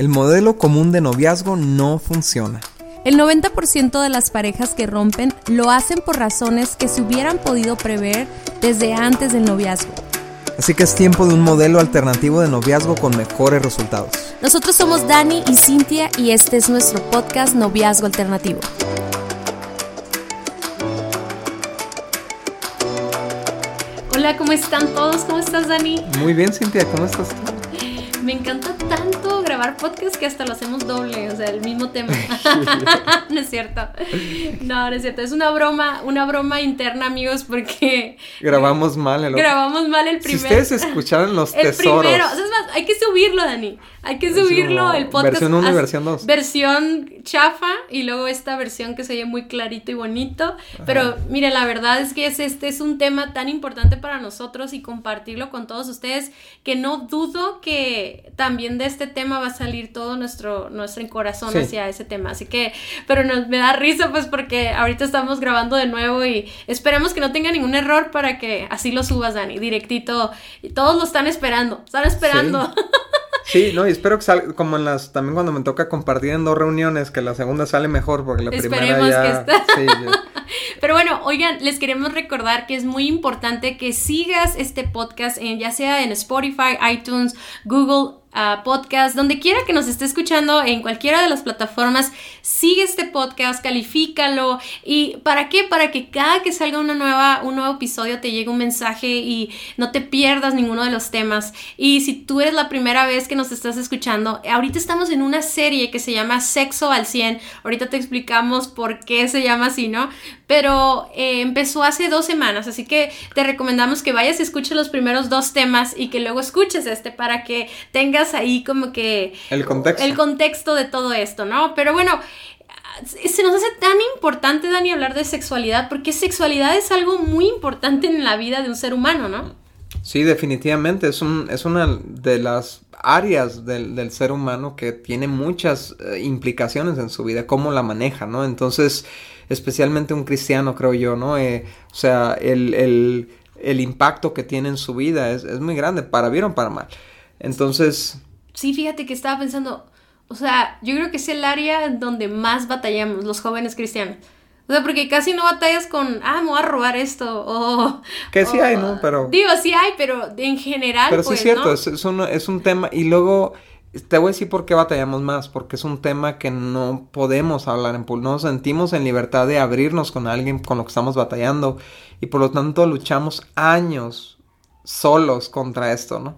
El modelo común de noviazgo no funciona. El 90% de las parejas que rompen lo hacen por razones que se hubieran podido prever desde antes del noviazgo. Así que es tiempo de un modelo alternativo de noviazgo con mejores resultados. Nosotros somos Dani y Cintia y este es nuestro podcast Noviazgo Alternativo. Hola, ¿cómo están todos? ¿Cómo estás, Dani? Muy bien, Cintia, ¿cómo estás tú? Me encanta tanto grabar podcast que hasta lo hacemos doble, o sea, el mismo tema. no es cierto. No, no es cierto. Es una broma, una broma interna, amigos, porque grabamos mal el Grabamos mal el primero. Si ustedes escucharon los el tesoros. Primero, o sea, es más, hay que subirlo, Dani. Hay que subirlo el podcast. Versión 1 y versión 2. Versión chafa y luego esta versión que se oye muy clarito y bonito. Pero mire, la verdad es que es, este es un tema tan importante para nosotros y compartirlo con todos ustedes que no dudo que también de este tema va a salir todo nuestro, nuestro corazón hacia ese tema. Así que, pero nos, me da risa pues porque ahorita estamos grabando de nuevo y esperemos que no tenga ningún error para que así lo subas, Dani, directito. Y todos lo están esperando, están esperando. Sí, no, y espero que salga, como en las, también cuando me toca compartir en dos reuniones, que la segunda sale mejor, porque la primera ya... Que Sí, Pero bueno, oigan, les queremos recordar que es muy importante que sigas este podcast, en, ya sea en Spotify, iTunes, Google, podcast, donde quiera que nos esté escuchando, en cualquiera de las plataformas, sigue este podcast, califícalo. ¿Y para qué? Para que cada que salga una nueva, un nuevo episodio te llegue un mensaje y no te pierdas ninguno de los temas. Y si tú eres la primera vez que nos estás escuchando, ahorita estamos en una serie que se llama Sexo al 100. Ahorita te explicamos por qué se llama así, ¿no? Pero eh, empezó hace dos semanas, así que te recomendamos que vayas y escuches los primeros dos temas y que luego escuches este para que tengas ahí como que... El contexto. El contexto de todo esto, ¿no? Pero bueno, se nos hace tan importante, Dani, hablar de sexualidad, porque sexualidad es algo muy importante en la vida de un ser humano, ¿no? Sí, definitivamente, es, un, es una de las áreas del, ser humano que tiene muchas eh, implicaciones en su vida, cómo la maneja, ¿no? Entonces, especialmente un cristiano, creo yo, ¿no? Eh, o sea, el, el, el, impacto que tiene en su vida es, es muy grande, para bien o para mal. Entonces... Sí, fíjate que estaba pensando, o sea, yo creo que es el área donde más batallamos los jóvenes cristianos. O sea, porque casi no batallas con, ah, me voy a robar esto, o... Que sí hay, ¿no? Pero... Digo, sí hay, pero en general... Pero sí es pues, cierto, es, es, un, es un tema, y luego te voy a decir por qué batallamos más, porque es un tema que no podemos hablar en público, no nos sentimos en libertad de abrirnos con alguien con lo que estamos batallando, y por lo tanto luchamos años solos contra esto, ¿no?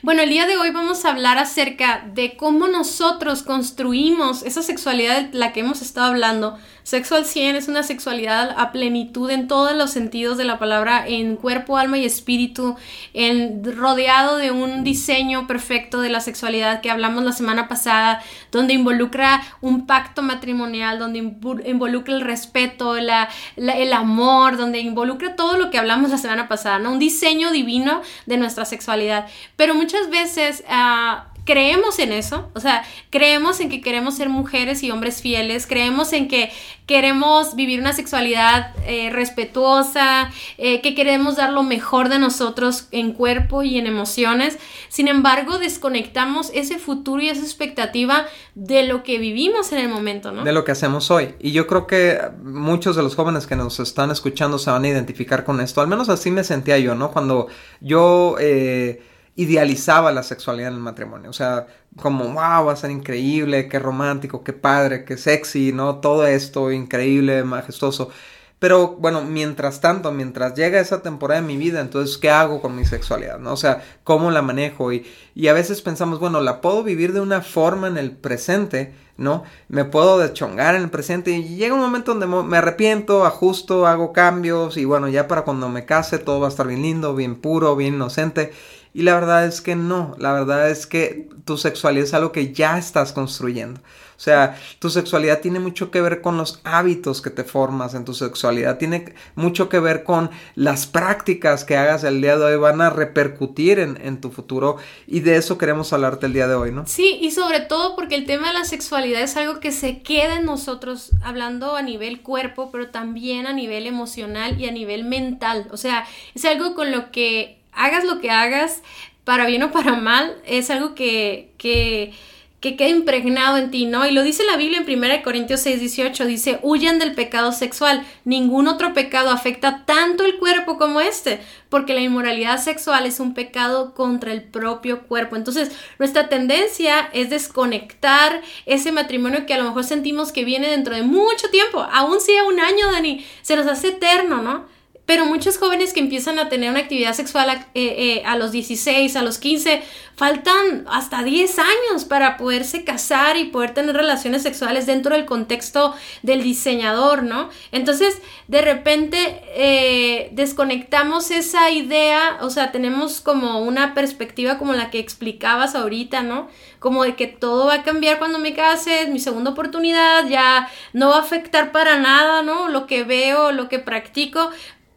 Bueno, el día de hoy vamos a hablar acerca de cómo nosotros construimos esa sexualidad de la que hemos estado hablando. Sexo al 100 es una sexualidad a plenitud en todos los sentidos de la palabra, en cuerpo, alma y espíritu, en rodeado de un diseño perfecto de la sexualidad que hablamos la semana pasada, donde involucra un pacto matrimonial, donde involucra el respeto, la, el amor, donde involucra todo lo que hablamos la semana pasada, ¿no? Un diseño divino de nuestra sexualidad. Pero muchas veces uh, creemos en eso, o sea, creemos en que queremos ser mujeres y hombres fieles, creemos en que queremos vivir una sexualidad eh, respetuosa, eh, que queremos dar lo mejor de nosotros en cuerpo y en emociones. Sin embargo, desconectamos ese futuro y esa expectativa de lo que vivimos en el momento, ¿no? De lo que hacemos hoy. Y yo creo que muchos de los jóvenes que nos están escuchando se van a identificar con esto. Al menos así me sentía yo, ¿no? Cuando yo... Eh, idealizaba la sexualidad en el matrimonio. O sea, como, wow, va a ser increíble, qué romántico, qué padre, qué sexy, ¿no? Todo esto increíble, majestuoso. Pero bueno, mientras tanto, mientras llega esa temporada de mi vida, entonces, ¿qué hago con mi sexualidad? ¿no? O sea, ¿cómo la manejo? Y, y a veces pensamos, bueno, la puedo vivir de una forma en el presente, ¿no? Me puedo deschongar en el presente y llega un momento donde me arrepiento, ajusto, hago cambios y bueno, ya para cuando me case todo va a estar bien lindo, bien puro, bien inocente. Y la verdad es que no, la verdad es que tu sexualidad es algo que ya estás construyendo. O sea, tu sexualidad tiene mucho que ver con los hábitos que te formas en tu sexualidad, tiene mucho que ver con las prácticas que hagas el día de hoy, van a repercutir en, en tu futuro y de eso queremos hablarte el día de hoy, ¿no? Sí, y sobre todo porque el tema de la sexualidad es algo que se queda en nosotros, hablando a nivel cuerpo, pero también a nivel emocional y a nivel mental. O sea, es algo con lo que hagas lo que hagas, para bien o para mal, es algo que, que, que quede impregnado en ti, ¿no? Y lo dice la Biblia en 1 Corintios 6, 18, dice, huyan del pecado sexual, ningún otro pecado afecta tanto el cuerpo como este, porque la inmoralidad sexual es un pecado contra el propio cuerpo. Entonces, nuestra tendencia es desconectar ese matrimonio que a lo mejor sentimos que viene dentro de mucho tiempo, aún sea un año, Dani, se nos hace eterno, ¿no? Pero muchos jóvenes que empiezan a tener una actividad sexual a, eh, eh, los 16, a los 15, faltan hasta 10 años para poderse casar y poder tener relaciones sexuales dentro del contexto del diseñador, ¿no? Entonces, de repente, eh, desconectamos esa idea, o sea, tenemos como una perspectiva como la que explicabas ahorita, ¿no? Como de que todo va a cambiar cuando me case, mi segunda oportunidad, ya no va a afectar para nada, ¿no? Lo que veo, lo que practico,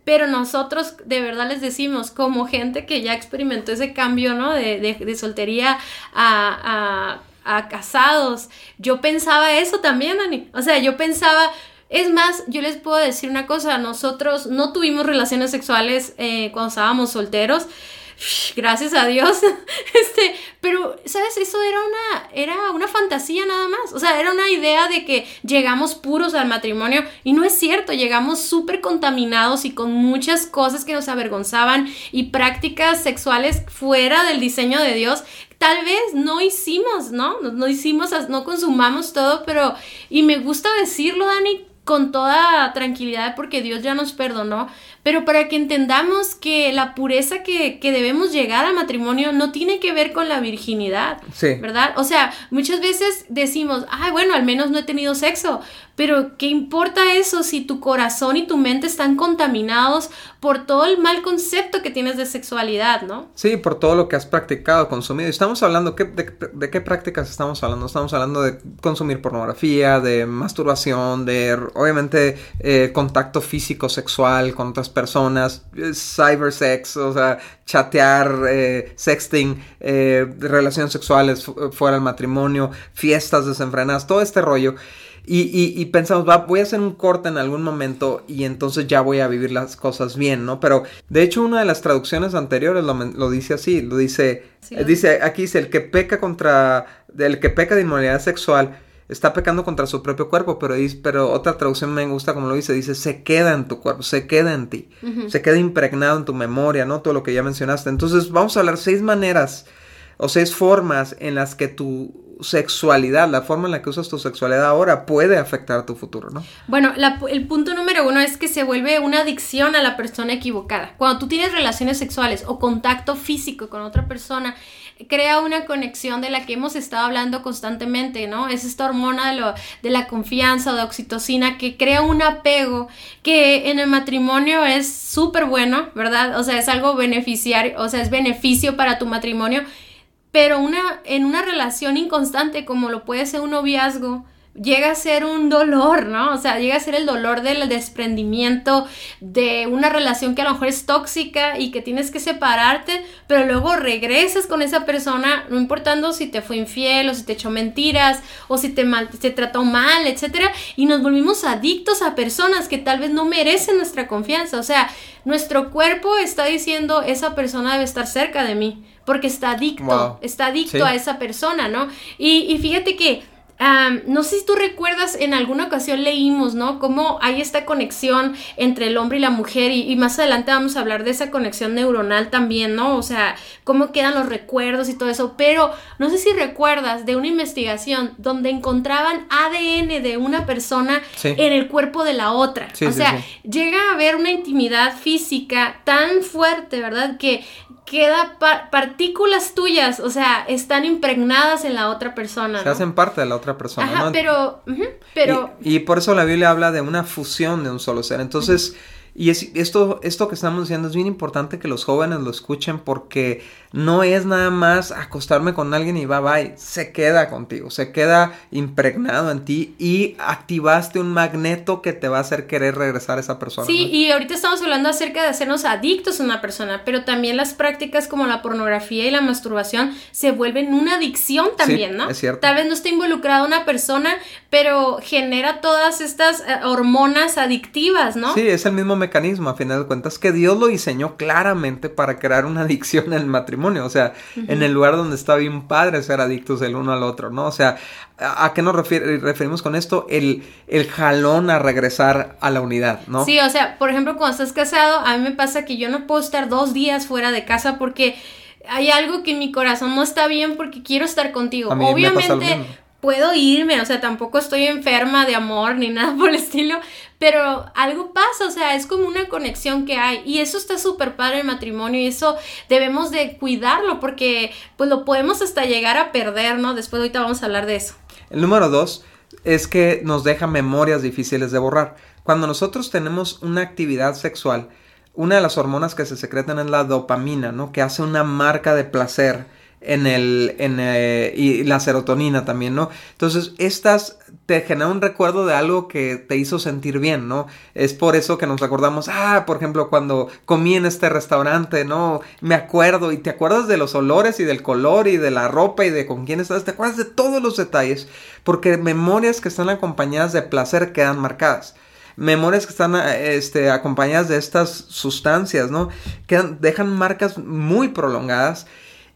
pero nosotros de verdad les decimos, como gente que ya experimentó ese cambio, ¿no? De, de, soltería a, a, casados, yo pensaba eso también, Dani. O sea, yo pensaba, es más, yo les puedo decir una cosa, nosotros no tuvimos relaciones sexuales eh, cuando estábamos solteros gracias a Dios. este, pero, ¿sabes? Eso era una, era una fantasía nada más. O sea, era una idea de que llegamos puros al matrimonio y no es cierto, llegamos súper contaminados y con muchas cosas que nos avergonzaban y prácticas sexuales fuera del diseño de Dios tal vez no hicimos, ¿no? No, hicimos, no consumamos todo, pero, y me gusta decirlo, Dani, con toda tranquilidad porque Dios ya nos perdonó, pero para que entendamos que la pureza que, que, debemos llegar al matrimonio no tiene que ver con la virginidad, sí. ¿verdad? O sea, muchas veces decimos, ay, bueno, al menos no he tenido sexo, pero ¿qué importa eso si tu corazón y tu mente están contaminados por todo el mal concepto que tienes de sexualidad, ¿no? Sí, por todo lo que has practicado, consumido. Estamos hablando, de, qué prácticas estamos hablando? Estamos hablando de consumir pornografía, de masturbación, de obviamente eh, contacto físico sexual con otras personas, eh, cybersex, o sea, chatear, eh, sexting, relaciones sexuales fuera del matrimonio, fiestas desenfrenadas, todo este rollo. Y, pensamos, va, voy a hacer un corte en algún momento y entonces ya voy a vivir las cosas bien, ¿no? Pero de hecho una de las traducciones anteriores lo, dice así, lo dice, dice, aquí dice, el que peca contra, el que peca de inmoralidad sexual está pecando contra su propio cuerpo, pero, pero otra traducción me gusta como lo dice, dice, se queda en tu cuerpo, se queda en ti, se queda impregnado en tu memoria, ¿no? Todo lo que ya mencionaste. Entonces vamos a hablar seis maneras o seis formas en las que tu sexualidad, la forma en la que usas tu sexualidad ahora puede afectar a tu futuro, ¿no? Bueno, el punto número uno es que se vuelve una adicción a la persona equivocada. Cuando tú tienes relaciones sexuales o contacto físico con otra persona, crea una conexión de la que hemos estado hablando constantemente, ¿no? Es esta hormona de, la confianza o de oxitocina que crea un apego que en el matrimonio es súper bueno, ¿verdad? O sea, es algo beneficiario, o sea, es beneficio para tu matrimonio pero una, en una relación inconstante como lo puede ser un noviazgo, llega a ser un dolor, ¿no? O sea, llega a ser el dolor del desprendimiento de una relación que a lo mejor es tóxica y que tienes que separarte, pero luego regresas con esa persona, no importando si te fue infiel o si te echó mentiras o si te, mal, te trató mal, etcétera, y nos volvimos adictos a personas que tal vez no merecen nuestra confianza. O sea, nuestro cuerpo está diciendo esa persona debe estar cerca de mí porque está adicto, está adicto a esa persona, ¿no? Y, y fíjate que no sé si tú recuerdas, en alguna ocasión leímos, ¿no? Cómo hay esta conexión entre el hombre y la mujer y, más adelante vamos a hablar de esa conexión neuronal también, ¿no? O sea, cómo quedan los recuerdos y todo eso, pero no sé si recuerdas de una investigación donde encontraban ADN de una persona en el cuerpo de la otra. o sea, llega a haber una intimidad física tan fuerte, ¿verdad? Que queda partículas tuyas, o sea, están impregnadas en la otra persona. Se hacen parte de la otra persona. Ajá, pero, pero... Y, por eso la Biblia habla de una fusión de un solo ser. Entonces, y esto, esto que estamos diciendo es bien importante que los jóvenes lo escuchen porque no es nada más acostarme con alguien y bye bye, se queda contigo, se queda impregnado en ti y activaste un magneto que te va a hacer querer regresar a esa persona. Sí, y ahorita estamos hablando acerca de hacernos adictos a una persona, pero también las prácticas como la pornografía y la masturbación se vuelven una adicción también, ¿no? Es cierto. Tal vez no está involucrada una persona, pero genera todas estas eh, hormonas adictivas, ¿no? Sí, es el mismo mecanismo, a final de cuentas, que Dios lo diseñó claramente para crear una adicción en el matrimonio. O sea, en el lugar donde está bien padre ser adictos el uno al otro, ¿no? O sea, ¿a, qué nos referimos con esto? El, el jalón a regresar a la unidad, ¿no? Sí, o sea, por ejemplo, cuando estás casado, a mí me pasa que yo no puedo estar dos días fuera de casa porque hay algo que en mi corazón no está bien porque quiero estar contigo. Obviamente puedo irme, o sea, tampoco estoy enferma de amor ni nada por el estilo, pero algo pasa, o sea, es como una conexión que hay y eso está súper padre el matrimonio y eso debemos de cuidarlo porque pues lo podemos hasta llegar a perder, ¿no? Después ahorita vamos a hablar de eso. El número dos es que nos deja memorias difíciles de borrar. Cuando nosotros tenemos una actividad sexual, una de las hormonas que se secretan es la dopamina, ¿no? Que hace una marca de placer en el, en, eh, y la serotonina también, ¿no? Entonces, estas te generan un recuerdo de algo que te hizo sentir bien, ¿no? Es por eso que nos recordamos, ah, por ejemplo, cuando comí en este restaurante, ¿no? Me acuerdo y te acuerdas de los olores y del color y de la ropa y de con quién estás, te acuerdas de todos los detalles, porque memorias que están acompañadas de placer quedan marcadas memorias que están este, acompañadas de estas sustancias, ¿no? Quedan, dejan marcas muy prolongadas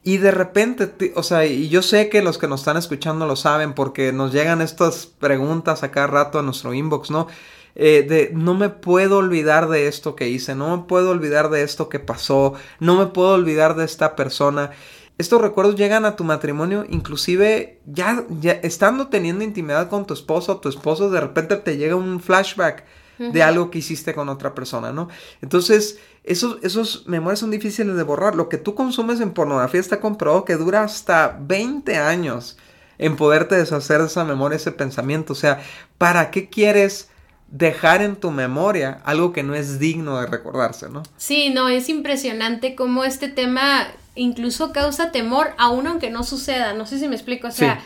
y de repente, o sea, y yo sé que los que nos están escuchando lo saben porque nos llegan estas preguntas a cada rato a nuestro inbox, ¿no? Eh, de no me puedo olvidar de esto que hice, no me puedo olvidar de esto que pasó, no me puedo olvidar de esta persona. Estos recuerdos llegan a tu matrimonio, inclusive ya, ya estando teniendo intimidad con tu esposo o tu esposo, de repente te llega un flashback de algo que hiciste con otra persona, ¿no? Entonces, esos, esos memorias son difíciles de borrar. Lo que tú consumes en pornografía está comprobado que dura hasta 20 años en poderte deshacer de esa memoria, ese pensamiento. O sea, ¿para qué quieres dejar en tu memoria algo que no es digno de recordarse, ¿no? Sí, no, es impresionante cómo este tema incluso causa temor, aun aunque no suceda. No sé si me explico. O sea,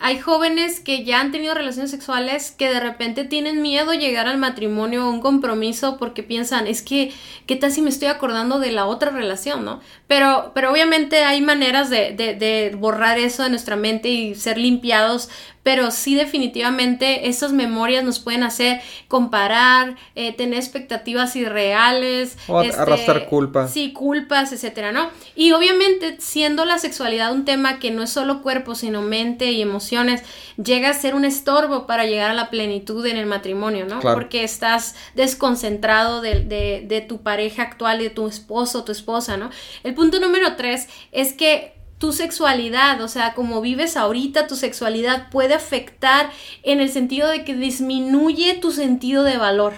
hay jóvenes que ya han tenido relaciones sexuales que de repente tienen miedo llegar al matrimonio o un compromiso porque piensan, es que, ¿qué tal si me estoy acordando de la otra relación, no? Pero, pero obviamente hay maneras de, de, de borrar eso de nuestra mente y ser limpiados pero sí definitivamente esas memorias nos pueden hacer comparar, eh, tener expectativas irreales. O este, arrastrar culpas. Sí, culpas, etcétera, ¿no? Y obviamente siendo la sexualidad un tema que no es solo cuerpo, sino mente y emociones, llega a ser un estorbo para llegar a la plenitud en el matrimonio, ¿no? Porque estás desconcentrado de, de, de tu pareja actual, de tu esposo tu esposa, ¿no? El punto número tres es que tu sexualidad, o sea, como vives ahorita, tu sexualidad puede afectar en el sentido de que disminuye tu sentido de valor.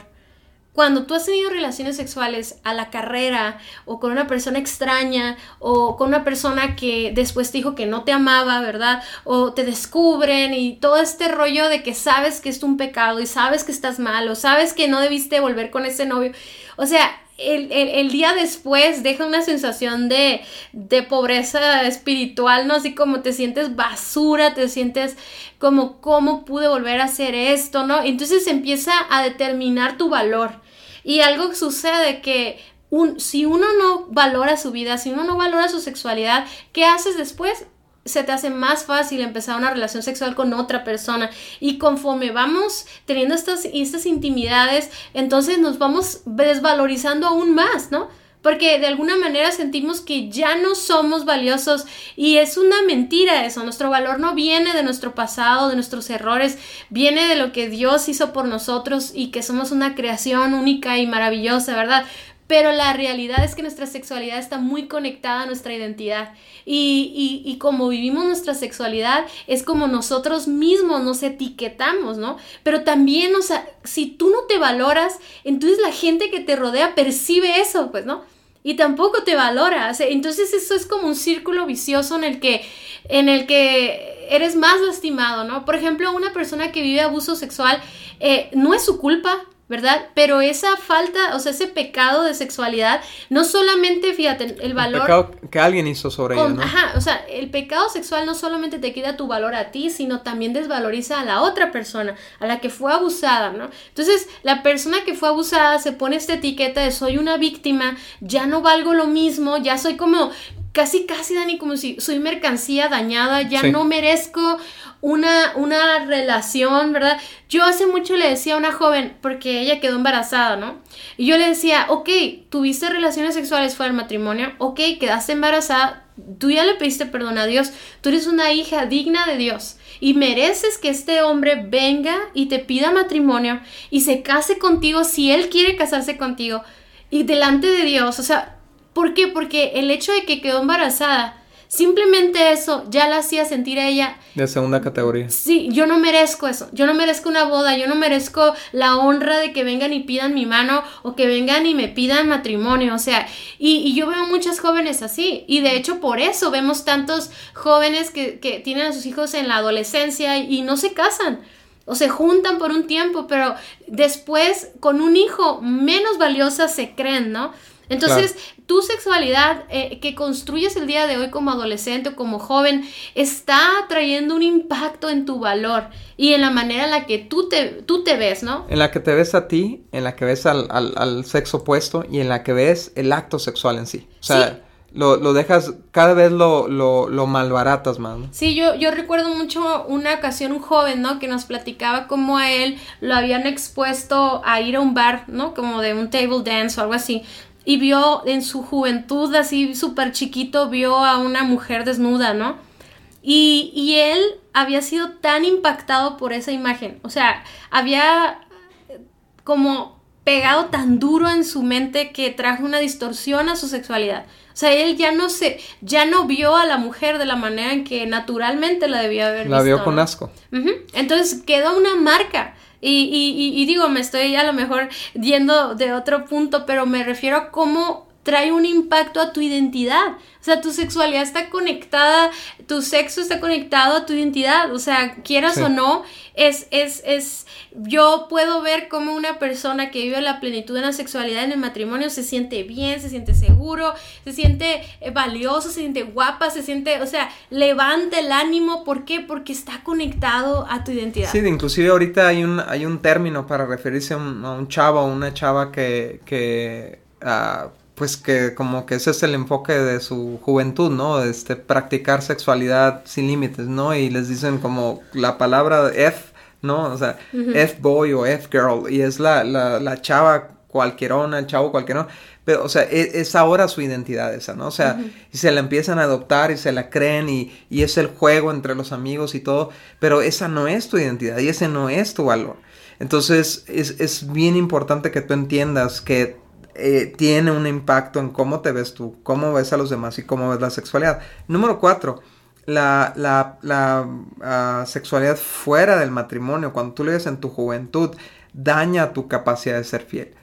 Cuando tú has tenido relaciones sexuales a la carrera o con una persona extraña o con una persona que después te dijo que no te amaba, ¿verdad? O te descubren y todo este rollo de que sabes que es un pecado y sabes que estás mal o sabes que no debiste volver con ese novio. O sea, el, día después deja una sensación de, de, pobreza espiritual, ¿no? Así como te sientes basura, te sientes como, ¿cómo pude volver a hacer esto, ¿no? Entonces empieza a determinar tu valor. Y algo sucede que un, si uno no valora su vida, si uno no valora su sexualidad, ¿qué haces después? Se te hace más fácil empezar una relación sexual con otra persona. Y conforme vamos teniendo estas, estas intimidades, entonces nos vamos desvalorizando aún más, ¿no? Porque de alguna manera sentimos que ya no somos valiosos y es una mentira eso. Nuestro valor no viene de nuestro pasado, de nuestros errores, viene de lo que Dios hizo por nosotros y que somos una creación única y maravillosa, ¿verdad? Pero la realidad es que nuestra sexualidad está muy conectada a nuestra identidad y, y, como vivimos nuestra sexualidad es como nosotros mismos nos etiquetamos, ¿no? Pero también, o sea, si tú no te valoras, entonces la gente que te rodea percibe eso, pues, ¿no? Y tampoco te valora, entonces eso es como un círculo vicioso en el que, en el que eres más lastimado, ¿no? Por ejemplo, una persona que vive abuso sexual eh, no es su culpa, ¿verdad? Pero esa falta, o sea, ese pecado de sexualidad, no solamente, fíjate, el valor... El pecado que alguien hizo sobre ella, ¿no? Ajá, o sea, el pecado sexual no solamente te quita tu valor a ti, sino también desvaloriza a la otra persona, a la que fue abusada, ¿no? Entonces, la persona que fue abusada se pone esta etiqueta de soy una víctima, ya no valgo lo mismo, ya soy como casi, casi, Dani, como si soy mercancía dañada, ya no merezco una, una relación, ¿verdad? Yo hace mucho le decía a una joven, porque ella quedó embarazada, ¿no? Y yo le decía, ok, tuviste relaciones sexuales fuera del matrimonio, ok, quedaste embarazada, tú ya le pediste perdón a Dios, tú eres una hija digna de Dios y mereces que este hombre venga y te pida matrimonio y se case contigo si él quiere casarse contigo y delante de Dios, o sea, ¿Por qué? Porque el hecho de que quedó embarazada, simplemente eso ya la hacía sentir a ella. De segunda categoría. Sí, yo no merezco eso. Yo no merezco una boda. Yo no merezco la honra de que vengan y pidan mi mano o que vengan y me pidan matrimonio. O sea, y, yo veo muchas jóvenes así. Y de hecho, por eso vemos tantos jóvenes que, que tienen a sus hijos en la adolescencia y no se casan o se juntan por un tiempo, pero después con un hijo menos valiosa se creen, ¿no? Entonces, tu sexualidad eh, que construyes el día de hoy como adolescente o como joven está trayendo un impacto en tu valor y en la manera en la que tú te, tú te ves, ¿no? En la que te ves a ti, en la que ves al, al, sexo opuesto y en la que ves el acto sexual en sí. O sea, Lo, lo, dejas, cada vez lo, lo, lo malbaratas más. ¿no? Sí, yo, yo recuerdo mucho una ocasión, un joven, ¿no? Que nos platicaba cómo a él lo habían expuesto a ir a un bar, ¿no? Como de un table dance o algo así y vio en su juventud, así súper chiquito, vio a una mujer desnuda, ¿no? Y, y, él había sido tan impactado por esa imagen, o sea, había como pegado tan duro en su mente que trajo una distorsión a su sexualidad. O sea, él ya no se, ya no vio a la mujer de la manera en que naturalmente la debía haber visto. La vio con asco. Entonces quedó una marca. Y, y, digo, me estoy a lo mejor yendo de otro punto, pero me refiero a cómo trae un impacto a tu identidad. O sea, tu sexualidad está conectada, tu sexo está conectado a tu identidad. O sea, quieras o no, es, es, es, yo puedo ver cómo una persona que vive la plenitud de la sexualidad en el matrimonio se siente bien, se siente seguro, se siente eh, valioso, se siente guapa, se siente, o sea, levanta el ánimo. ¿Por qué? Porque está conectado a tu identidad. Sí, inclusive ahorita hay un, hay un término para referirse a un, chavo o una chava que, que ah, pues que como que ese es el enfoque de su juventud, ¿no? Este, practicar sexualidad sin límites, ¿no? Y les dicen como la palabra F, ¿no? O sea, F boy o F girl, y es la, la, la chava cualquierona, el chavo cualquierona, pero, o sea, e, es, ahora su identidad esa, ¿no? O sea, y se la empiezan a adoptar y se la creen y, y es el juego entre los amigos y todo, pero esa no es tu identidad y ese no es tu valor. Entonces, es, es bien importante que tú entiendas que eh, tiene un impacto en cómo te ves tú, cómo ves a los demás y cómo ves la sexualidad. Número cuatro, la, la, la ah, sexualidad fuera del matrimonio, cuando tú lo ves en tu juventud, daña tu capacidad de ser fiel.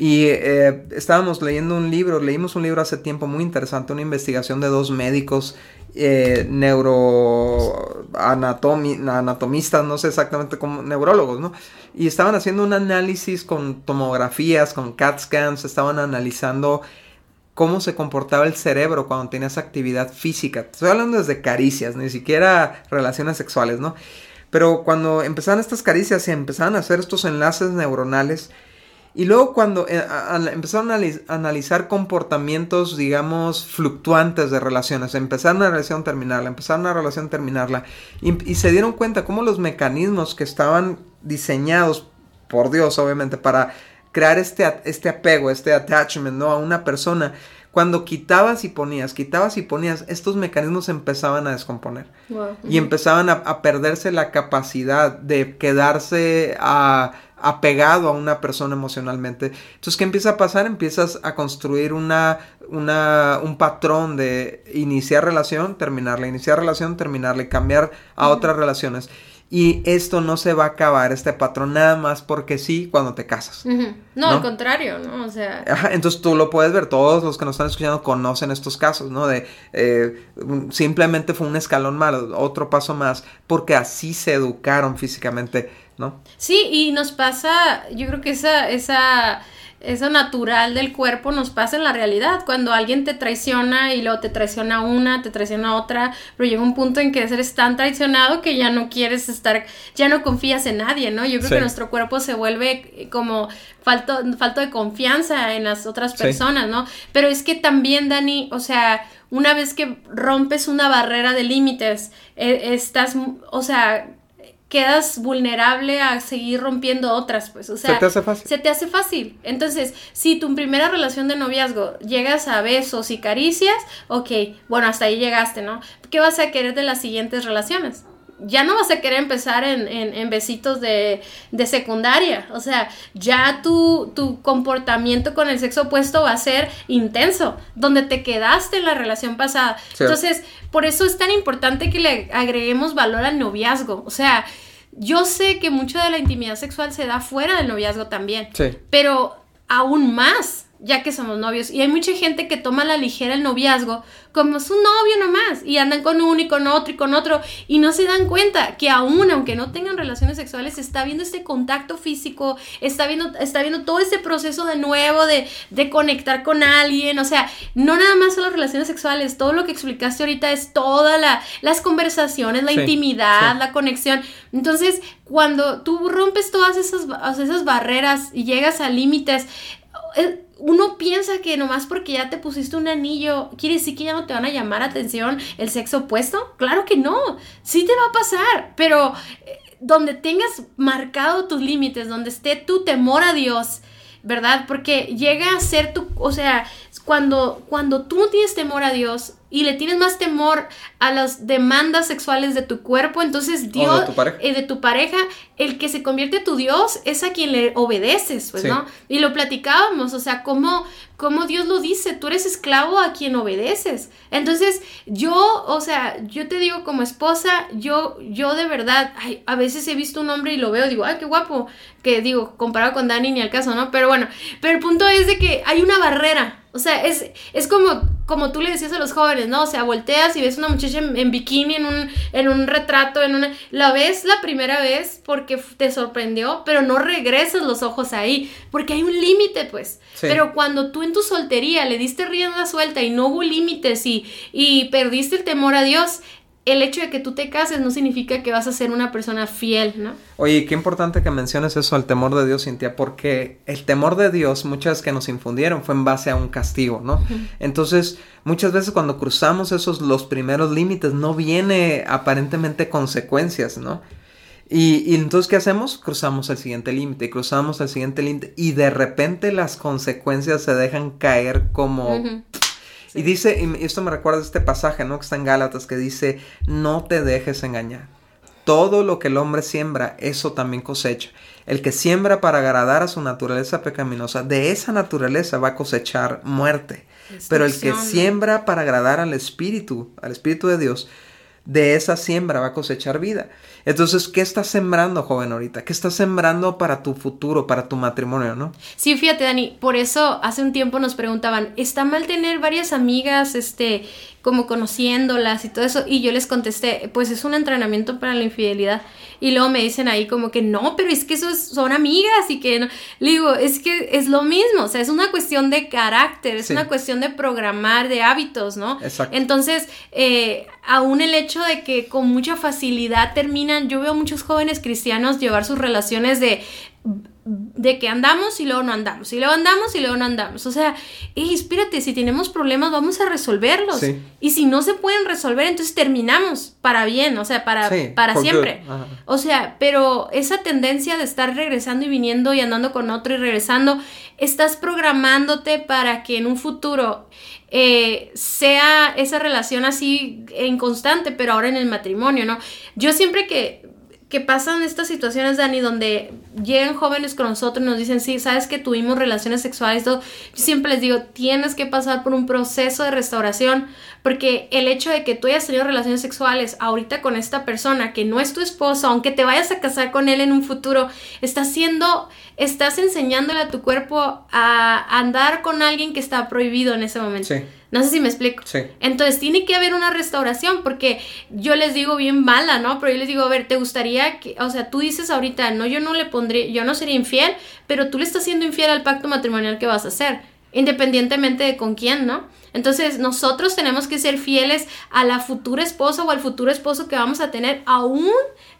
Y eh, estábamos leyendo un libro, leímos un libro hace tiempo muy interesante, una investigación de dos médicos eh, neuroanatomistas, no sé exactamente cómo, neurólogos, ¿no? Y estaban haciendo un análisis con tomografías, con CAT scans, estaban analizando cómo se comportaba el cerebro cuando tenías actividad física. Estoy hablando desde caricias, ni siquiera relaciones sexuales, ¿no? Pero cuando empezaban estas caricias y empezaban a hacer estos enlaces neuronales, y luego cuando eh, empezaron a analizar comportamientos, digamos, fluctuantes de relaciones, empezaron una relación, terminarla, empezaron una relación, terminarla, y, se dieron cuenta cómo los mecanismos que estaban diseñados por Dios, obviamente, para crear este, este apego, este attachment, ¿no? A una persona, cuando quitabas y ponías, quitabas y ponías, estos mecanismos empezaban a descomponer. Y empezaban a perderse la capacidad de quedarse a apegado a una persona emocionalmente. Entonces, ¿qué empieza a pasar? Empiezas a construir una, una, un patrón de iniciar relación, terminarla, iniciar relación, terminarla y cambiar a otras relaciones. Y esto no se va a acabar, este patrón, nada más porque sí cuando te casas. no, al contrario, ¿no? O sea... entonces tú lo puedes ver, todos los que nos están escuchando conocen estos casos, ¿no? De eh, simplemente fue un escalón malo, otro paso más, porque así se educaron físicamente, ¿no? Sí, y nos pasa, yo creo que esa, esa eso natural del cuerpo nos pasa en la realidad. Cuando alguien te traiciona y luego te traiciona una, te traiciona otra, pero llega un punto en que eres tan traicionado que ya no quieres estar, ya no confías en nadie, ¿no? Yo creo que nuestro cuerpo se vuelve como falto, falto de confianza en las otras personas, ¿no? Pero es que también, Dani, o sea, una vez que rompes una barrera de límites, eh, estás, o sea, quedas vulnerable a seguir rompiendo otras, pues, o sea, se te hace fácil. Se te hace fácil. Entonces, si tu primera relación de noviazgo llegas a besos y caricias, ok, bueno, hasta ahí llegaste, ¿no? ¿Qué vas a querer de las siguientes relaciones? Ya no vas a querer empezar en, en, besitos de, de, secundaria. O sea, ya tu, tu, comportamiento con el sexo opuesto va a ser intenso, donde te quedaste en la relación pasada. Entonces, por eso es tan importante que le agreguemos valor al noviazgo. O sea, yo sé que mucha de la intimidad sexual se da fuera del noviazgo también. Sí. Pero aún más ya que somos novios. Y hay mucha gente que toma a la ligera el noviazgo como su novio nomás. Y andan con uno y con otro y con otro. Y no se dan cuenta que aún, aunque no tengan relaciones sexuales, está viendo este contacto físico, está viendo, está viendo todo ese proceso de nuevo de, de conectar con alguien. O sea, no nada más son las relaciones sexuales. Todo lo que explicaste ahorita es todas las conversaciones, la intimidad, la conexión. Entonces, cuando tú rompes todas esas, esas barreras y llegas a límites, eh, uno piensa que nomás porque ya te pusiste un anillo, quiere decir que ya no te van a llamar atención el sexo opuesto. Claro que no, sí te va a pasar, pero eh, donde tengas marcado tus límites, donde esté tu temor a Dios, ¿verdad? Porque llega a ser tu, o sea, cuando, cuando tú tienes temor a Dios, y le tienes más temor a las demandas sexuales de tu cuerpo, entonces Dios, eh, de tu pareja, el que se convierte tu Dios es a quien le obedeces, pues, ¿no? Y lo platicábamos, o sea, cómo, cómo Dios lo dice, tú eres esclavo a quien obedeces. Entonces, yo, o sea, yo te digo como esposa, yo, yo de verdad, a veces he visto un hombre y lo veo, digo, ay, qué guapo, que digo, comparado con Dani ni al caso, ¿no? Pero bueno, pero el punto es de que hay una barrera, o sea, es, es como, como tú le decías a los jóvenes, ¿no? O sea, volteas y ves una muchacha en, bikini, en un, en un retrato, en una... La ves la primera vez porque te sorprendió, pero no regresas los ojos ahí, porque hay un límite, pues. Pero cuando tú en tu soltería le diste rienda suelta y no hubo límites y, y perdiste el temor a Dios, el hecho de que tú te cases no significa que vas a ser una persona fiel, ¿no? Oye, qué importante que menciones eso, el temor de Dios, Cintia, porque el temor de Dios, muchas que nos infundieron, fue en base a un castigo, ¿no? Entonces, muchas veces cuando cruzamos esos, los primeros límites, no viene aparentemente consecuencias, ¿no? Y, entonces, ¿qué hacemos? Cruzamos el siguiente límite, cruzamos el siguiente límite, y de repente las consecuencias se dejan caer como... Y dice, y esto me recuerda a este pasaje, ¿no? Que está en Gálatas, que dice, no te dejes engañar. Todo lo que el hombre siembra, eso también cosecha. El que siembra para agradar a su naturaleza pecaminosa, de esa naturaleza va a cosechar muerte. Pero el que siembra para agradar al Espíritu, al Espíritu de Dios, de esa siembra va a cosechar vida. Entonces, ¿qué estás sembrando, joven, ahorita? ¿Qué estás sembrando para tu futuro, para tu matrimonio, no? Sí, fíjate, Dani, por eso hace un tiempo nos preguntaban, ¿está mal tener varias amigas, este, como conociéndolas y todo eso. Y yo les contesté, pues es un entrenamiento para la infidelidad. Y luego me dicen ahí como que no, pero es que eso son amigas y que no. Le digo, es que es lo mismo, o sea, es una cuestión de carácter, es una cuestión de programar, de hábitos, ¿no? Exacto. Entonces, eh, aún el hecho de que con mucha facilidad terminan, yo veo muchos jóvenes cristianos llevar sus relaciones de de que andamos y luego no andamos, y luego andamos y luego no andamos. O sea, espérate, si tenemos problemas vamos a resolverlos. Y si no se pueden resolver, entonces terminamos para bien, o sea, para, para siempre. O sea, pero esa tendencia de estar regresando y viniendo y andando con otro y regresando, estás programándote para que en un futuro eh, sea esa relación así inconstante, pero ahora en el matrimonio, ¿no? Yo siempre que que pasan estas situaciones, Dani, donde llegan jóvenes con nosotros y nos dicen, sí, sabes que tuvimos relaciones sexuales, todo. yo siempre les digo, tienes que pasar por un proceso de restauración, porque el hecho de que tú hayas tenido relaciones sexuales ahorita con esta persona que no es tu esposo, aunque te vayas a casar con él en un futuro, estás haciendo, estás enseñándole a tu cuerpo a andar con alguien que está prohibido en ese momento. No sé si me explico. Sí. Entonces tiene que haber una restauración porque yo les digo bien mala, ¿no? Pero yo les digo, a ver, ¿te gustaría que, o sea, tú dices ahorita, no, yo no le pondría, yo no sería infiel, pero tú le estás siendo infiel al pacto matrimonial que vas a hacer, independientemente de con quién, ¿no? Entonces nosotros tenemos que ser fieles a la futura esposa o al futuro esposo que vamos a tener, aún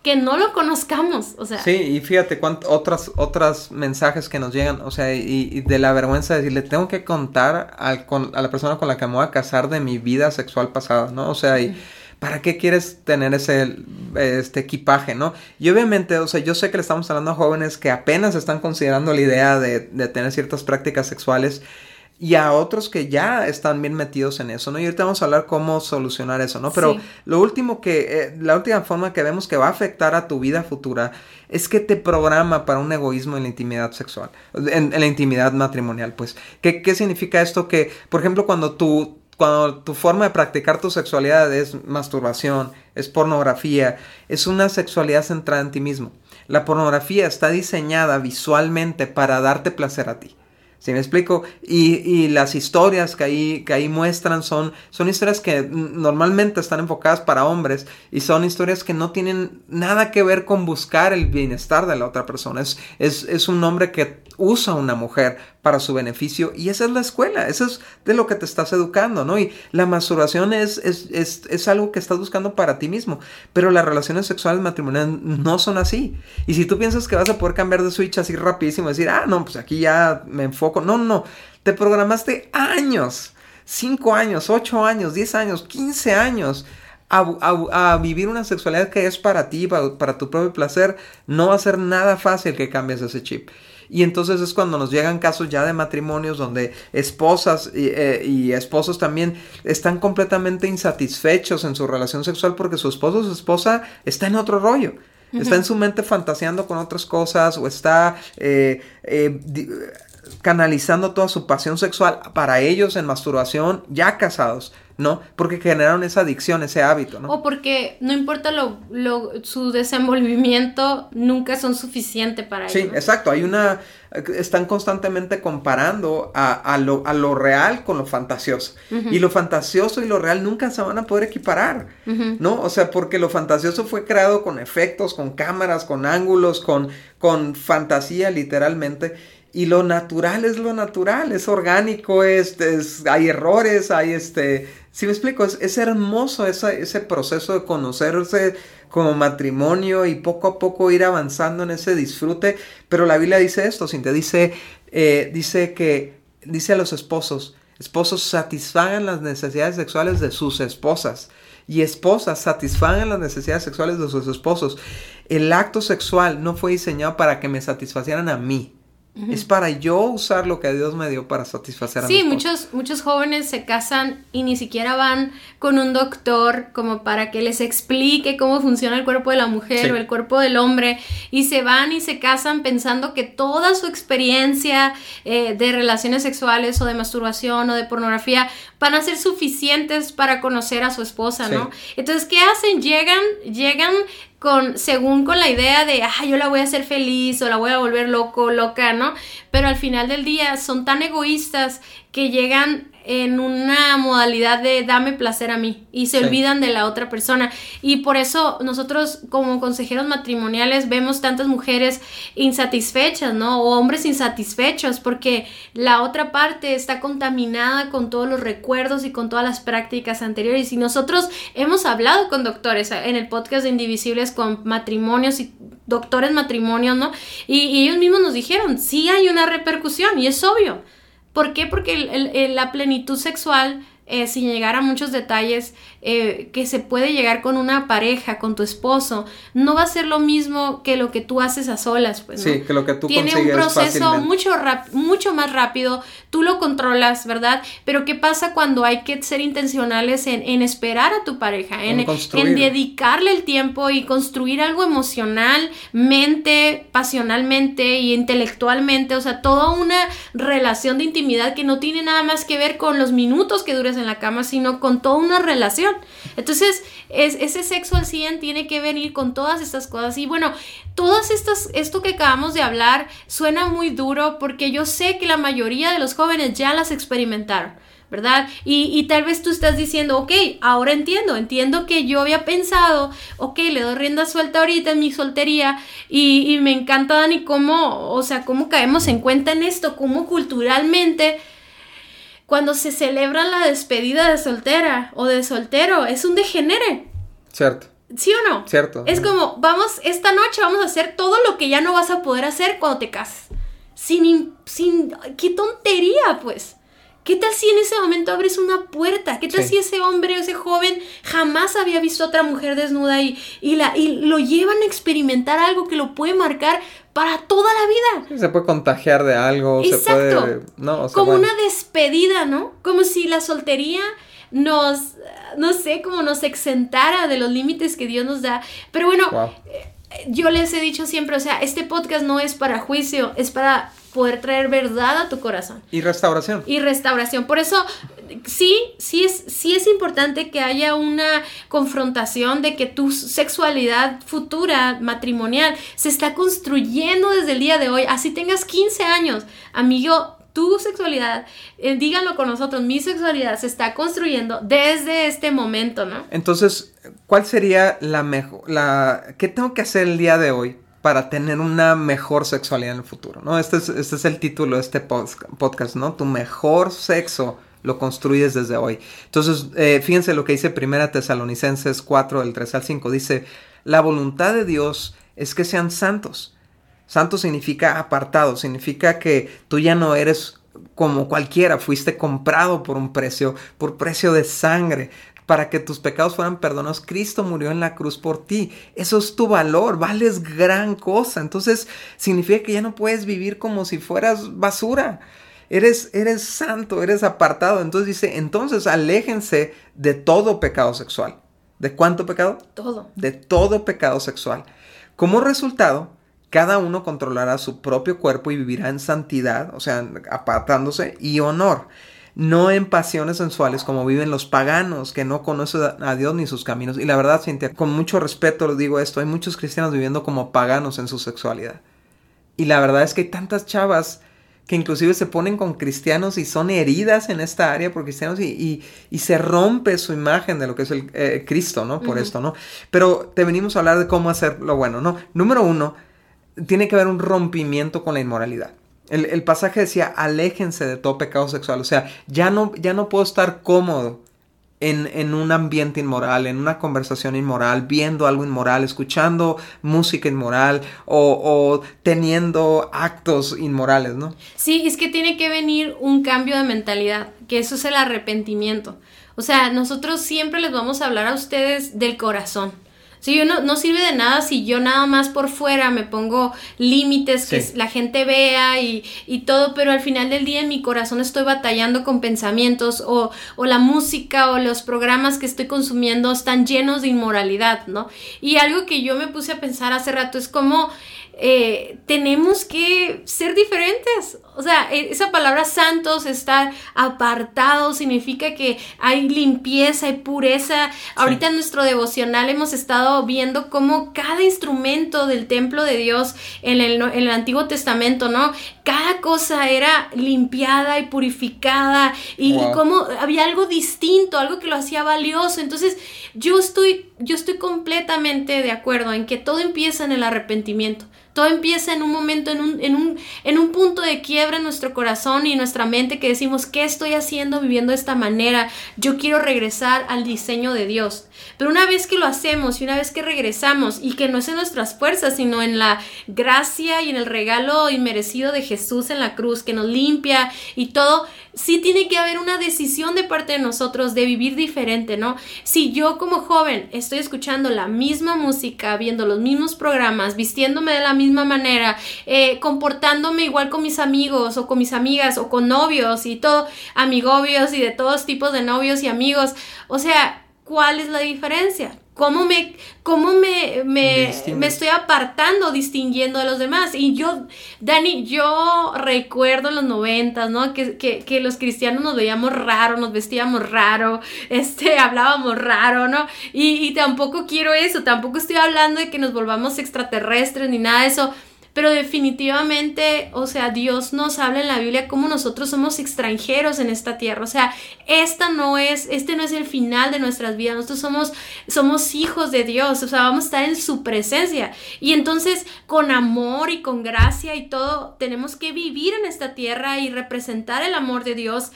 que no lo conozcamos, o sea. Sí, y fíjate cuántas otras otras mensajes que nos llegan, o sea, y, de la vergüenza de decirle, tengo que contar al, con, a la persona con la que me voy a casar de mi vida sexual pasada, ¿no? O sea, y... ¿Para qué quieres tener ese este equipaje, no? Y obviamente, o sea, yo sé que le estamos hablando a jóvenes que apenas están considerando la idea de, de tener ciertas prácticas sexuales y a otros que ya están bien metidos en eso, ¿no? Y ahorita vamos a hablar cómo solucionar eso, ¿no? Pero lo último que, eh, la última forma que vemos que va a afectar a tu vida futura es que te programa para un egoísmo en la intimidad sexual, en, la intimidad matrimonial, pues. ¿Qué, ¿Qué significa esto? Que, por ejemplo, cuando tu, cuando tu forma de practicar tu sexualidad es masturbación, es pornografía, es una sexualidad centrada en ti mismo. La pornografía está diseñada visualmente para darte placer a ti. ¿Sí me explico? Y, y, las historias que ahí, que ahí muestran son, son historias que normalmente están enfocadas para hombres y son historias que no tienen nada que ver con buscar el bienestar de la otra persona. Es, es, es un hombre que usa a una mujer para su beneficio y esa es la escuela, eso es de lo que te estás educando, ¿no? Y la masturbación es, es, es, es algo que estás buscando para ti mismo, pero las relaciones sexuales matrimoniales no son así. Y si tú piensas que vas a poder cambiar de switch así rapidísimo decir, ah, no, pues aquí ya me enfoco, no, no, te programaste años, 5 años, 8 años, 10 años, 15 años. A, a, vivir una sexualidad que es para ti, para, para tu propio placer, no va a ser nada fácil que cambies ese chip. Y entonces es cuando nos llegan casos ya de matrimonios donde esposas eh, y, esposos también están completamente insatisfechos en su relación sexual porque su esposo o su esposa está en otro rollo. Está en su mente fantaseando con otras cosas o está eh, eh, canalizando toda su pasión sexual para ellos en masturbación ya casados. ¿no? Porque generaron esa adicción, ese hábito, ¿no? O porque no importa lo, lo su desenvolvimiento, nunca son suficientes para ellos. Sí, exacto, hay una, están constantemente comparando a, a, lo, a lo, real con lo fantasioso. Y lo fantasioso y lo real nunca se van a poder equiparar, ¿no? O sea, porque lo fantasioso fue creado con efectos, con cámaras, con ángulos, con, con fantasía literalmente y lo natural es lo natural, es orgánico, es, hay errores, hay este, si me explico, es, hermoso ese proceso de conocerse como matrimonio y poco a poco ir avanzando en ese disfrute, pero la Biblia dice esto, te dice, eh, dice que, dice a los esposos, esposos satisfagan las necesidades sexuales de sus esposas y esposas satisfagan las necesidades sexuales de sus esposos. El acto sexual no fue diseñado para que me satisfacieran a mí, es para yo usar lo que Dios me dio para satisfacer a sí, muchos, muchos jóvenes se casan y ni siquiera van con un doctor como para que les explique cómo funciona el cuerpo de la mujer o el cuerpo del hombre y se van y se casan pensando que toda su experiencia eh, de relaciones sexuales o de masturbación o de pornografía van a ser suficientes para conocer a su esposa, ¿no? Entonces, ¿qué hacen? Llegan, llegan con, según con la idea de, ah, yo la voy a hacer feliz o la voy a volver loco, loca, ¿no? Pero al final del día son tan egoístas que llegan en una modalidad de dame placer a mí y se olvidan de la otra persona. Y por eso nosotros como consejeros matrimoniales vemos tantas mujeres insatisfechas, ¿no? O hombres insatisfechos porque la otra parte está contaminada con todos los recuerdos y con todas las prácticas anteriores. Y nosotros hemos hablado con doctores en el podcast de Indivisibles con matrimonios y doctores matrimonios, ¿no? Y, y ellos mismos nos dijeron, sí hay una repercusión y es obvio. ¿Por qué? Porque la plenitud sexual eh, sin llegar a muchos detalles, eh, que se puede llegar con una pareja, con tu esposo, no va a ser lo mismo que lo que tú haces a solas, pues. Sí, que lo que tú Tiene un proceso mucho, mucho más rápido, tú lo controlas, ¿verdad? Pero ¿qué pasa cuando hay que ser intencionales en, esperar a tu pareja, en, en, dedicarle el tiempo y construir algo emocional, mente, pasionalmente y intelectualmente, o sea, toda una relación de intimidad que no tiene nada más que ver con los minutos que dures en la cama, sino con toda una relación. Entonces, es, ese sexo al 100 tiene que venir con todas estas cosas. Y bueno, todas estas, esto que acabamos de hablar suena muy duro porque yo sé que la mayoría de los jóvenes ya las experimentaron. ¿verdad? Y, tal vez tú estás diciendo, ok, ahora entiendo, entiendo que yo había pensado, ok, le doy rienda suelta ahorita en mi soltería y, y me encanta, Dani, cómo, o sea, cómo caemos en cuenta en esto, cómo culturalmente cuando se celebra la despedida de soltera o de soltero, es un degenere. Cierto. ¿Sí o no? Cierto. Es como, vamos, esta noche vamos a hacer todo lo que ya no vas a poder hacer cuando te cases. Sin, sin, qué tontería, pues. ¿Qué tal si en ese momento abres una puerta? ¿Qué tal si ese hombre o ese joven jamás había visto a otra mujer desnuda y, y, la, y lo llevan a experimentar algo que lo puede marcar para toda la vida? se puede contagiar de algo, Exacto. se puede... No, o sea, Como bueno. una despedida, ¿no? Como si la soltería nos, no sé, como nos exentara de los límites que Dios nos da. Pero bueno, Wow. eh, yo les he dicho siempre, o sea, este podcast no es para juicio, es para poder traer verdad a tu corazón Y restauración. y restauración. Por eso, sí, sí es, sí es importante que haya una confrontación de que tu sexualidad futura, matrimonial, se está construyendo desde el día de hoy. Así tengas 15 años, amigo. Tu sexualidad, eh, díganlo con nosotros, mi sexualidad se está construyendo desde este momento, ¿no? Entonces, ¿cuál sería la mejor, la, qué tengo que hacer el día de hoy para tener una mejor sexualidad en el futuro? ¿no? Este, es, este es el título de este podcast, ¿no? Tu mejor sexo lo construyes desde hoy. Entonces, eh, fíjense lo que dice Primera Tesalonicenses 4, del 3 al 5. Dice, la voluntad de Dios es que sean santos. Santo significa apartado, significa que tú ya no eres como cualquiera, fuiste comprado por un precio, por precio de sangre. Para que tus pecados fueran perdonados, Cristo murió en la cruz por ti. Eso es tu valor, vales gran cosa. Entonces significa que ya no puedes vivir como si fueras basura. Eres, eres santo, eres apartado. Entonces dice, entonces aléjense de todo pecado sexual. ¿De cuánto pecado? Todo. de todo pecado sexual. Como resultado, cada uno controlará su propio cuerpo y vivirá en santidad, o sea, apartándose y honor, no en pasiones sensuales como viven los paganos que no conocen a Dios ni sus caminos. Y la verdad, Cintia, con mucho respeto lo digo esto, hay muchos cristianos viviendo como paganos en su sexualidad. Y la verdad es que hay tantas chavas que inclusive se ponen con cristianos y son heridas en esta área por cristianos y, y, y se rompe su imagen de lo que es el eh, Cristo, ¿no? Por esto, ¿no? Pero te venimos a hablar de cómo hacer lo bueno, ¿no? Número uno, tiene que haber un rompimiento con la inmoralidad. El, el pasaje decía, aléjense de todo pecado sexual. O sea, ya no, ya no puedo estar cómodo en, en un ambiente inmoral, en una conversación inmoral, viendo algo inmoral, escuchando música inmoral o, o teniendo actos inmorales, ¿no? Sí, es que tiene que venir un cambio de mentalidad, que eso es el arrepentimiento. O sea, nosotros siempre les vamos a hablar a ustedes del corazón. Sí, yo no, no sirve de nada si yo nada más por fuera me pongo límites que la gente vea y, y todo, pero al final del día en mi corazón estoy batallando con pensamientos o, o la música o los programas que estoy consumiendo están llenos de inmoralidad, ¿no? Y algo que yo me puse a pensar hace rato es como eh, tenemos que ser diferentes. O sea, e- esa palabra santos, estar apartados, significa que hay limpieza, hay pureza. Ahorita en nuestro devocional hemos estado viendo cómo cada instrumento del templo de Dios en el, en el Antiguo Testamento, ¿no? Cada cosa era limpiada y purificada y, y Wow. cómo había algo distinto, algo que lo hacía valioso. Entonces, yo estoy, yo estoy completamente de acuerdo en que todo empieza en el arrepentimiento. Todo empieza en un momento, en un, en un, en un punto de quiebra en nuestro corazón y en nuestra mente que decimos, ¿qué estoy haciendo viviendo de esta manera? Yo quiero regresar al diseño de Dios. Pero una vez que lo hacemos y una vez que regresamos y que no es en nuestras fuerzas, sino en la gracia y en el regalo inmerecido de Jesús en la cruz que nos limpia y todo, sí tiene que haber una decisión de parte de nosotros de vivir diferente, ¿no? Si yo como joven estoy escuchando la misma música, viendo los mismos programas, vistiéndome de la misma manera, eh, comportándome igual con mis amigos o con mis amigas o con novios y todo, amigobios y de todos tipos de novios y amigos, o sea, ¿cuál es la diferencia? ¿Cómo me, cómo me, me, me estoy apartando, distinguiendo de los demás? Y yo, Dani, yo recuerdo en los noventas, ¿no? Que, que, que los cristianos nos veíamos raro, nos vestíamos raro, este, hablábamos raro, ¿no? Y, y tampoco quiero eso, tampoco estoy hablando de que nos volvamos extraterrestres ni nada de eso. Pero definitivamente, o sea, Dios nos habla en la Biblia como nosotros somos extranjeros en esta tierra. O sea, esta no es, este no es el final de nuestras vidas. Nosotros somos, somos hijos de Dios. O sea, vamos a estar en su presencia. Y entonces, con amor y con gracia y todo, tenemos que vivir en esta tierra y representar el amor de Dios.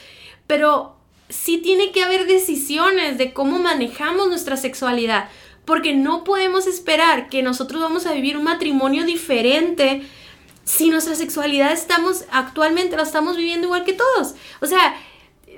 Pero sí tiene que haber decisiones de cómo manejamos nuestra sexualidad porque no podemos esperar que nosotros vamos a vivir un matrimonio diferente si nuestra sexualidad estamos actualmente la estamos viviendo igual que todos. O sea,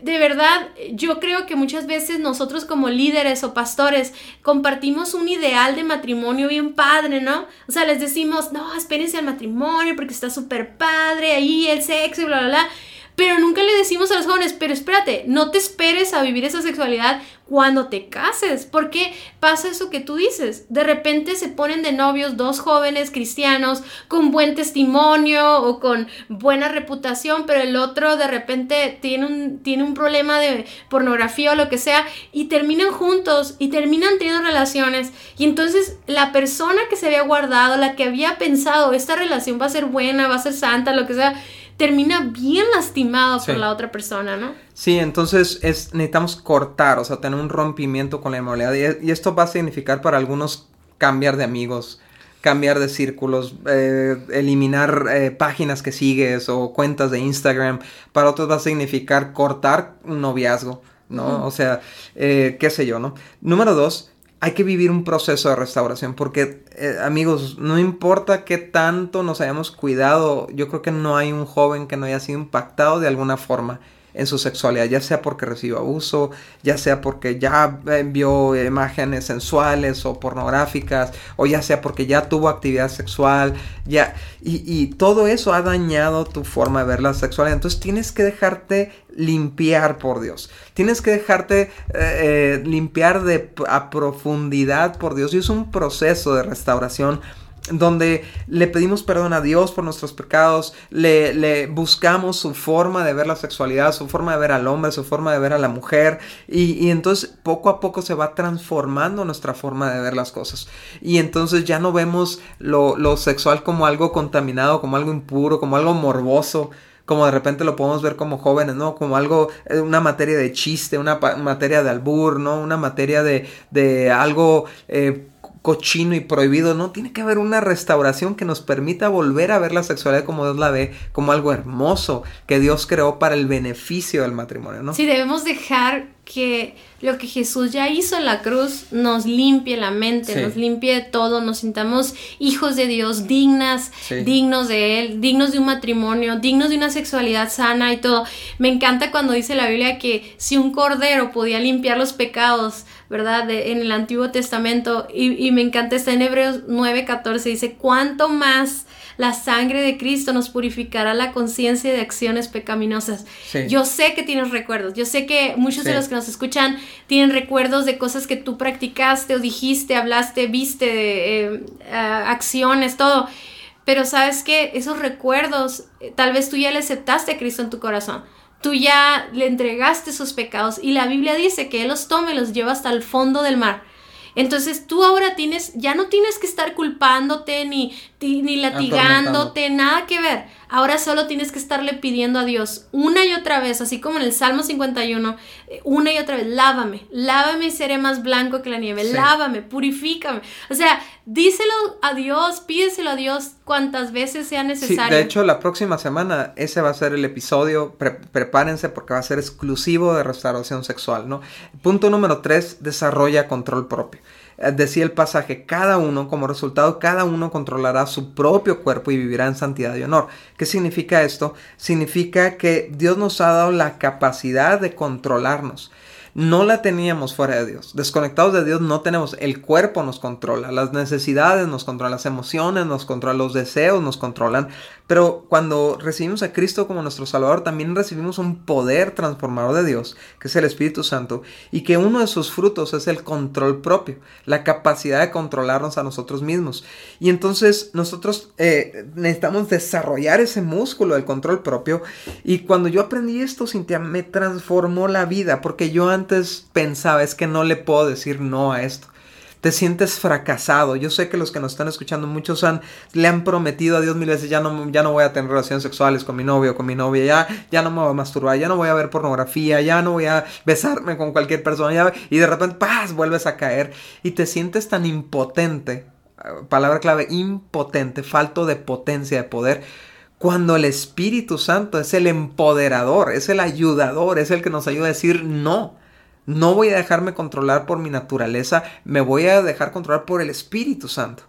de verdad, yo creo que muchas veces nosotros como líderes o pastores compartimos un ideal de matrimonio bien padre, ¿no? O sea, les decimos, no, espérense al matrimonio porque está súper padre, ahí el sexo y bla, bla, bla. Pero nunca le decimos a los jóvenes, pero espérate, no te esperes a vivir esa sexualidad cuando te cases. porque pasa eso que tú dices? De repente se ponen de novios dos jóvenes cristianos con buen testimonio o con buena reputación, pero el otro de repente tiene un, tiene un problema de pornografía o lo que sea y terminan juntos y terminan teniendo relaciones. Y entonces la persona que se había guardado, la que había pensado, esta relación va a ser buena, va a ser santa, lo que sea, termina bien lastimado por la otra persona, ¿no? Sí, entonces es, necesitamos cortar, o sea, tener un rompimiento con la inmoralidad. Y, esto va a significar para algunos cambiar de amigos, cambiar de círculos, eh, eliminar eh, páginas que sigues o cuentas de Instagram. Para otros va a significar cortar un noviazgo, ¿no? O sea, eh, qué sé yo, ¿no? Número dos, hay que vivir un proceso de restauración porque, eh, amigos, no importa qué tanto nos hayamos cuidado, yo creo que no hay un joven que no haya sido impactado de alguna forma en su sexualidad, ya sea porque recibió abuso, ya sea porque ya vio imágenes sensuales o pornográficas, o ya sea porque ya tuvo actividad sexual, ya, y, todo eso ha dañado tu forma de ver la sexualidad. Entonces tienes que dejarte limpiar por Dios. Tienes que dejarte eh, eh, limpiar de a profundidad por Dios. Y es un proceso de restauración donde le pedimos perdón a Dios por nuestros pecados, le, buscamos su forma de ver la sexualidad, su forma de ver al hombre, su forma de ver a la mujer, y, entonces poco a poco se va transformando nuestra forma de ver las cosas. Y entonces ya no vemos lo, sexual como algo contaminado, como algo impuro, como algo morboso, como de repente lo podemos ver como jóvenes, ¿no? Como algo, eh, una materia de chiste, una materia de albur, ¿no? Una materia de, de algo eh, cochino y prohibido, no, tiene que haber una restauración que nos permita volver a ver la sexualidad como Dios la ve, como algo hermoso que Dios creó para el beneficio del matrimonio, ¿no? Sí, debemos dejar que lo que Jesús ya hizo en la cruz nos limpie la mente, nos limpie todo, nos sintamos hijos de Dios, dignas, dignos de Él, dignos de un matrimonio, dignos de una sexualidad sana y todo. Me encanta cuando dice la Biblia que si un cordero podía limpiar los pecados, ¿verdad? en el Antiguo Testamento. Y, me encanta, está en Hebreos 9:14, dice, ¿cuánto más la sangre de Cristo nos purificará la conciencia de acciones pecaminosas? Yo sé que tienes recuerdos, yo sé que muchos de los que nos escuchan tienen recuerdos de cosas que tú practicaste o dijiste, hablaste, viste, eh, acciones, todo. Pero sabes que esos recuerdos, eh, tal vez tú ya le aceptaste a Cristo en tu corazón tú ya le entregaste sus pecados y la Biblia dice que Él los toma y los lleva hasta el fondo del mar. Entonces tú ahora tienes, ya no tienes que estar culpándote ni, ni latigándote, nada que ver. Ahora solo tienes que estarle pidiendo a Dios una y otra vez, así como en el Salmo 51, eh, una y otra vez, lávame, lávame y seré más blanco que la nieve, lávame, purifícame. O sea, díselo a Dios, pídeselo a Dios cuantas veces sea necesario. de hecho, la próxima semana ese va a ser el episodio, prepárense porque va a ser exclusivo de restauración sexual, ¿no? Punto número tres, desarrolla control propio. Eh, decía el pasaje, cada uno, como resultado, cada uno controlará su propio cuerpo y vivirá en santidad y honor. ¿Qué significa esto? Significa que Dios nos ha dado la capacidad de controlarnos no la teníamos fuera de Dios. Desconectados de Dios no tenemos, el cuerpo nos controla, las necesidades nos controlan, las emociones nos controlan, los deseos nos controlan, pero cuando recibimos a Cristo como nuestro Salvador, también recibimos un poder transformador de Dios, que es el Espíritu Santo, y que uno de sus frutos es el control propio, la capacidad de controlarnos a nosotros mismos. Y entonces nosotros eh, necesitamos desarrollar ese músculo del control propio. Y cuando yo aprendí esto, Cintia, me transformó la vida, porque yo antes pensaba, es que no le puedo decir no a esto te sientes fracasado. Yo sé que los que nos están escuchando, muchos le han prometido a Dios mil veces, ya no, ya no voy a tener relaciones sexuales con mi novio con mi novia, ya, ya no me voy a masturbar, ya no voy a ver pornografía, ya no voy a besarme con cualquier persona, y de repente, ¡paz!, vuelves a caer y te sientes tan impotente, palabra clave, impotente, falto de potencia, de poder, cuando el Espíritu Santo es el empoderador, es el ayudador, es el que nos ayuda a decir no. No voy a dejarme controlar por mi naturaleza, me voy a dejar controlar por el Espíritu Santo.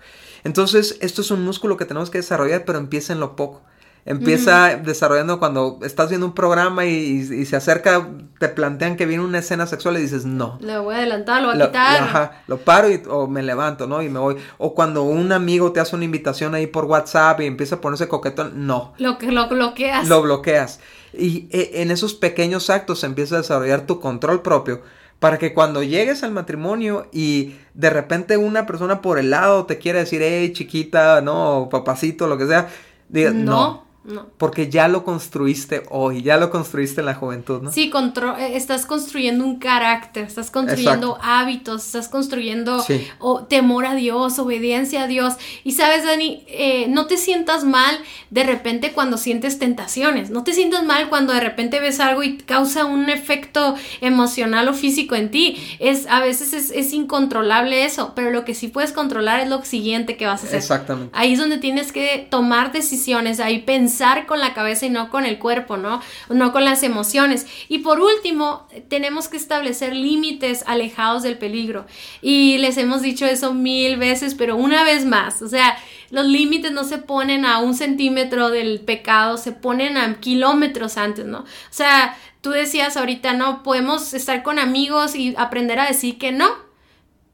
Entonces, esto es un músculo que tenemos que desarrollar, pero empieza en lo poco. Empieza desarrollando cuando estás viendo un programa y, se acerca, te plantean que viene una escena sexual y dices, no. Lo voy a adelantar, lo voy a quitar. Ajá, lo paro y, o me levanto, ¿no? Y me voy. O cuando un amigo te hace una invitación ahí por WhatsApp y empieza a ponerse coquetón, no. Lo, que, lo bloqueas. Lo bloqueas. Y e, en esos pequeños actos empieza a desarrollar tu control propio para que cuando llegues al matrimonio y de repente una persona por el lado te quiere decir, hey chiquita, no, papacito, lo que sea, digas, no no. Porque ya lo construiste hoy, ya lo construiste en la juventud, ¿no? Sí, eh, estás construyendo un carácter, estás construyendo hábitos, estás construyendo temor a Dios, obediencia a Dios. Y sabes, Dani, eh, no te sientas mal de repente cuando sientes tentaciones, no te sientas mal cuando de repente ves algo y causa un efecto emocional o físico en ti. Es, a veces es, es incontrolable eso, pero lo que sí puedes controlar es lo siguiente que vas a hacer. Exactamente. Ahí es donde tienes que tomar decisiones, ahí pensar con la cabeza y no con el cuerpo, ¿no? No con las emociones. Y por último, tenemos que establecer límites alejados del peligro. Y les hemos dicho eso mil veces, pero una vez más, o sea, los límites no se ponen a un centímetro del pecado, se ponen a kilómetros antes, ¿no? O sea, tú decías ahorita, no, podemos estar con amigos y aprender a decir que no,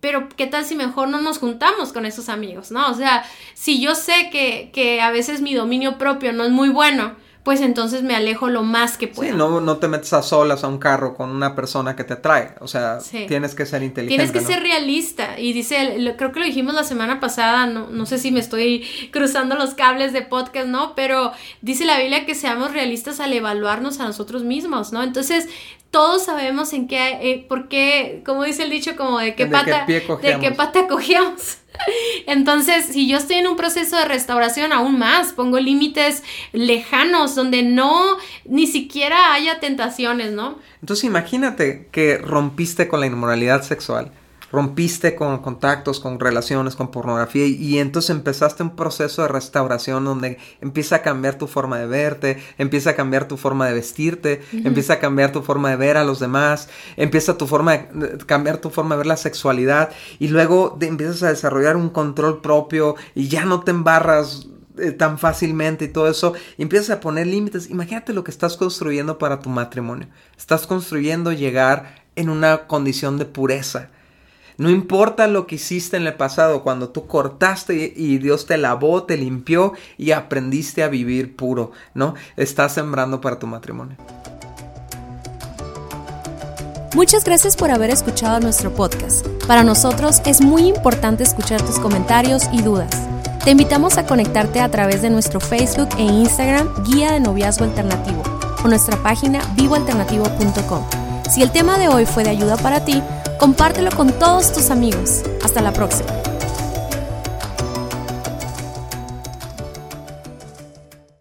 pero ¿qué tal si mejor no nos juntamos con esos amigos, no? O sea, si yo sé que, que a veces mi dominio propio no es muy bueno, pues entonces me alejo lo más que puedo. Sí, no, no te metes a solas a un carro con una persona que te atrae. O sea, tienes que ser inteligente. Tienes que ser realista. Y dice, creo que lo dijimos la semana pasada, no, no sé si me estoy cruzando los cables de podcast, ¿no? Pero dice la Biblia que seamos realistas al evaluarnos a nosotros mismos, ¿no? Entonces, todos sabemos en qué, eh, por qué, como dice el dicho, como de qué pata, de qué pata cogíamos. Entonces, si yo estoy en un proceso de restauración, aún más, pongo límites lejanos donde no, ni siquiera haya tentaciones, ¿no? Entonces, imagínate que rompiste con la inmoralidad sexual rompiste con contactos, con relaciones, con pornografía y, entonces empezaste un proceso de restauración donde empieza a cambiar tu forma de verte, empieza a cambiar tu forma de vestirte, empieza a cambiar tu forma de ver a los demás, empieza tu forma de, cambiar tu forma de ver la sexualidad y luego empiezas a desarrollar un control propio y ya no te embarras eh, tan fácilmente y todo eso, y empiezas a poner límites. Imagínate lo que estás construyendo para tu matrimonio. Estás construyendo llegar en una condición de pureza. No importa lo que hiciste en el pasado, cuando tú cortaste y Dios te lavó, te limpió y aprendiste a vivir puro, ¿no? Estás sembrando para tu matrimonio. Muchas gracias por haber escuchado nuestro podcast. Para nosotros es muy importante escuchar tus comentarios y dudas. Te invitamos a conectarte a través de nuestro Facebook e Instagram Guía de Noviazgo Alternativo o nuestra página vivoalternativo.com. Si el tema de hoy fue de ayuda para ti, Compártelo con todos tus amigos. Hasta la próxima.